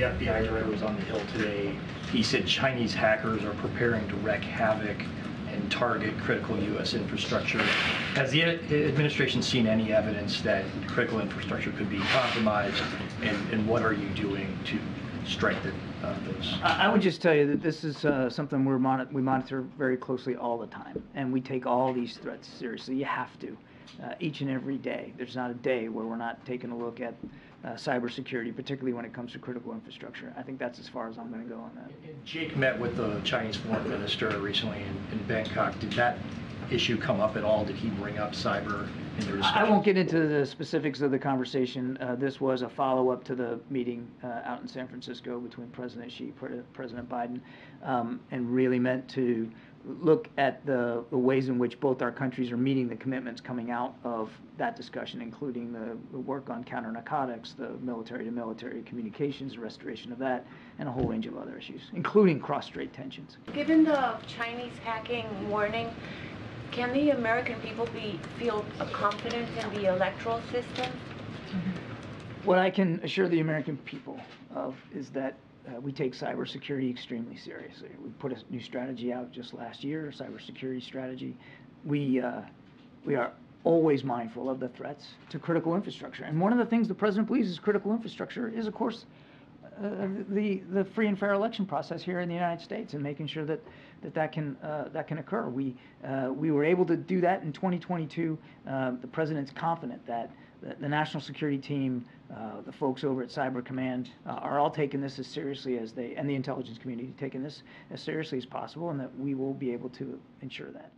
the FBI director was on the Hill today. He said Chinese hackers are preparing to wreak havoc and target critical U.S. infrastructure. Has the administration seen any evidence that critical infrastructure could be compromised? And, and what are you doing to strengthen uh, those? I would just tell you that this is uh, something we're mon- we monitor very closely all the time, and we take all these threats seriously. You have to, uh, each and every day. There's not a day where we're not taking a look at uh, cybersecurity, particularly when it comes to critical infrastructure. I think that's as far as I'm going to go on that. Jake met with the Chinese foreign minister recently in, in Bangkok. Did that issue come up at all? Did he bring up cyber in their discussion? I won't get into the specifics of the conversation. Uh, This was a follow-up to the meeting uh, out in San Francisco between President Xi, Pre- President Biden, um, and really meant to look at the the ways in which both our countries are meeting the commitments coming out of that discussion, including the the work on counter-narcotics, the military-to-military communications, the restoration of that, and a whole range of other issues, including cross-strait tensions. Given the Chinese hacking warning, can the American people be, feel confident in the electoral system? What I can assure the American people of is that uh, we take cybersecurity extremely seriously. We put a new strategy out just last year, a cybersecurity strategy. We, uh, we are always mindful of the threats to critical infrastructure. And one of the things the president believes is critical infrastructure is, of course, uh, the, the free and fair election process here in the United States and making sure that that, that, can, uh, that can occur. We, uh, we were able to do that in 2022. Uh, the president's confident that the, the national security team, uh, the folks over at Cyber Command, are all taking this as seriously as they, and the intelligence community taking this as seriously as possible, and that we will be able to ensure that.